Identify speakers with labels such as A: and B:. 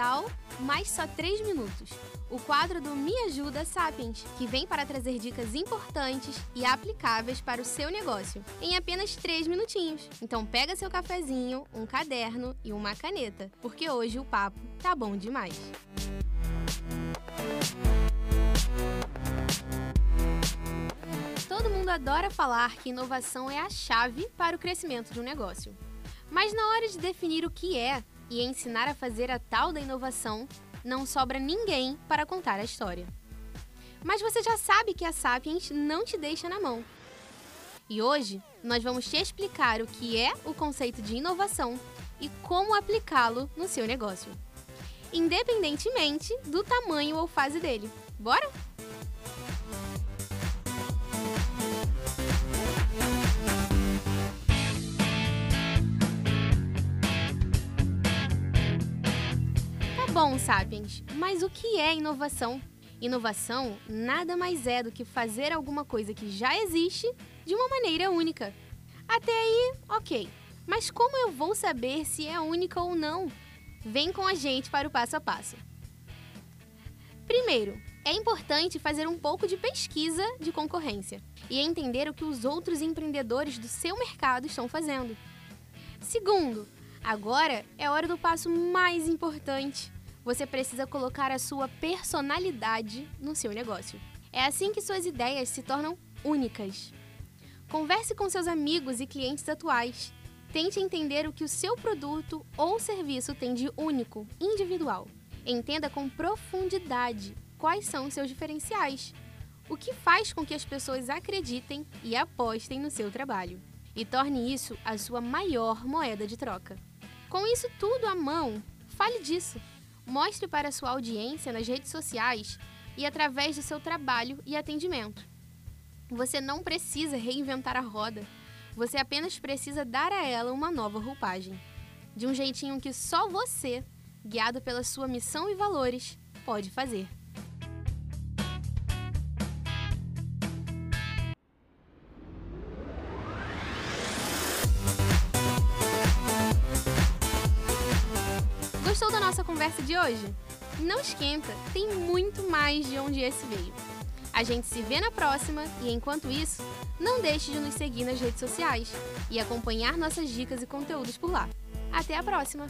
A: casal, só 3 minutos. O quadro do Me Ajuda Sapiens, que vem para trazer dicas importantes e aplicáveis para o seu negócio, em apenas 3 minutinhos. Então pega seu cafezinho, um caderno e uma caneta, porque hoje o papo tá bom demais. Todo mundo adora falar que inovação é a chave para o crescimento de um negócio. Mas na hora de definir o que é e ensinar a fazer a tal da inovação, não sobra ninguém para contar a história. Mas você já sabe que a Sapiens não te deixa na mão. E hoje nós vamos te explicar o que é o conceito de inovação e como aplicá-lo no seu negócio, independentemente do tamanho ou fase dele. Bora? Bom, Sapiens, mas o que é inovação? Inovação nada mais é do que fazer alguma coisa que já existe de uma maneira única. Até aí, ok. Mas como eu vou saber se é única ou não? Vem com a gente para o passo a passo. Primeiro, é importante fazer um pouco de pesquisa de concorrência e entender o que os outros empreendedores do seu mercado estão fazendo. Segundo, agora é hora do passo mais importante você precisa colocar a sua personalidade no seu negócio. É assim que suas ideias se tornam únicas. Converse com seus amigos e clientes atuais. Tente entender o que o seu produto ou serviço tem de único, individual. Entenda com profundidade quais são seus diferenciais. O que faz com que as pessoas acreditem e apostem no seu trabalho. E torne isso a sua maior moeda de troca. Com isso tudo à mão, fale disso. Mostre para sua audiência nas redes sociais e através do seu trabalho e atendimento. Você não precisa reinventar a roda, você apenas precisa dar a ela uma nova roupagem. De um jeitinho que só você, guiado pela sua missão e valores, pode fazer. Gostou da nossa conversa de hoje? Não esquenta, tem muito mais de onde esse veio. A gente se vê na próxima e enquanto isso, não deixe de nos seguir nas redes sociais e acompanhar nossas dicas e conteúdos por lá. Até a próxima!